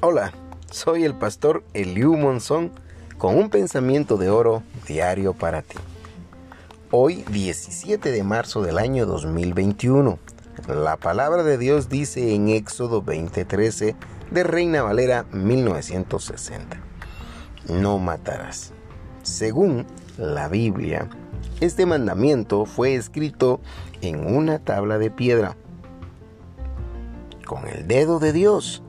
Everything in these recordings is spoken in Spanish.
Hola, soy el pastor Eliu Monzón con un pensamiento de oro diario para ti. Hoy 17 de marzo del año 2021. La palabra de Dios dice en Éxodo 20:13 de Reina Valera 1960. No matarás. Según la Biblia, este mandamiento fue escrito en una tabla de piedra con el dedo de Dios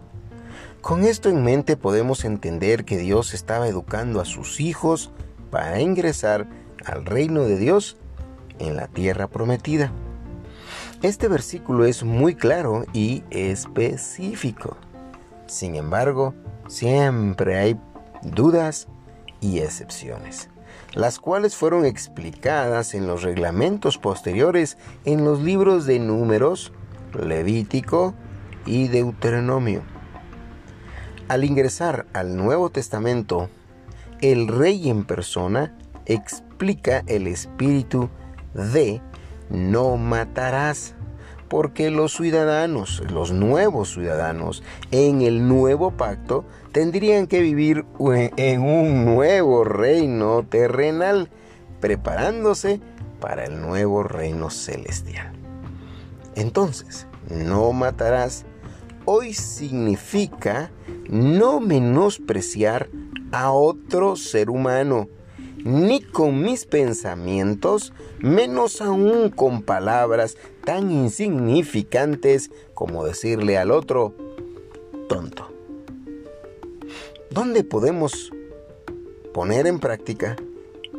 con esto en mente podemos entender que Dios estaba educando a sus hijos para ingresar al reino de Dios en la tierra prometida. Este versículo es muy claro y específico. Sin embargo, siempre hay dudas y excepciones, las cuales fueron explicadas en los reglamentos posteriores en los libros de Números, Levítico y Deuteronomio. Al ingresar al Nuevo Testamento, el rey en persona explica el espíritu de no matarás, porque los ciudadanos, los nuevos ciudadanos en el nuevo pacto, tendrían que vivir en un nuevo reino terrenal, preparándose para el nuevo reino celestial. Entonces, no matarás hoy significa no menospreciar a otro ser humano, ni con mis pensamientos, menos aún con palabras tan insignificantes como decirle al otro, tonto. ¿Dónde podemos poner en práctica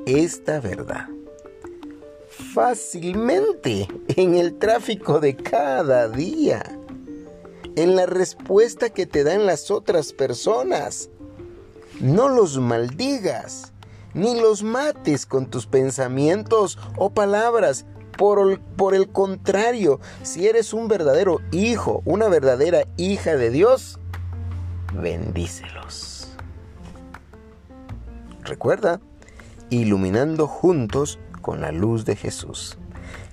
esta verdad? Fácilmente en el tráfico de cada día en la respuesta que te dan las otras personas. No los maldigas, ni los mates con tus pensamientos o palabras. Por, el contrario, si eres un verdadero hijo, una verdadera hija de Dios, bendícelos. Recuerda, iluminando juntos con la luz de Jesús.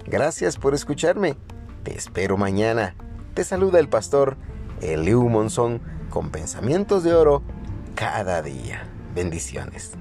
Gracias por escucharme. Te espero mañana te saluda el pastor Eliu Monzón con pensamientos de oro cada día. Bendiciones.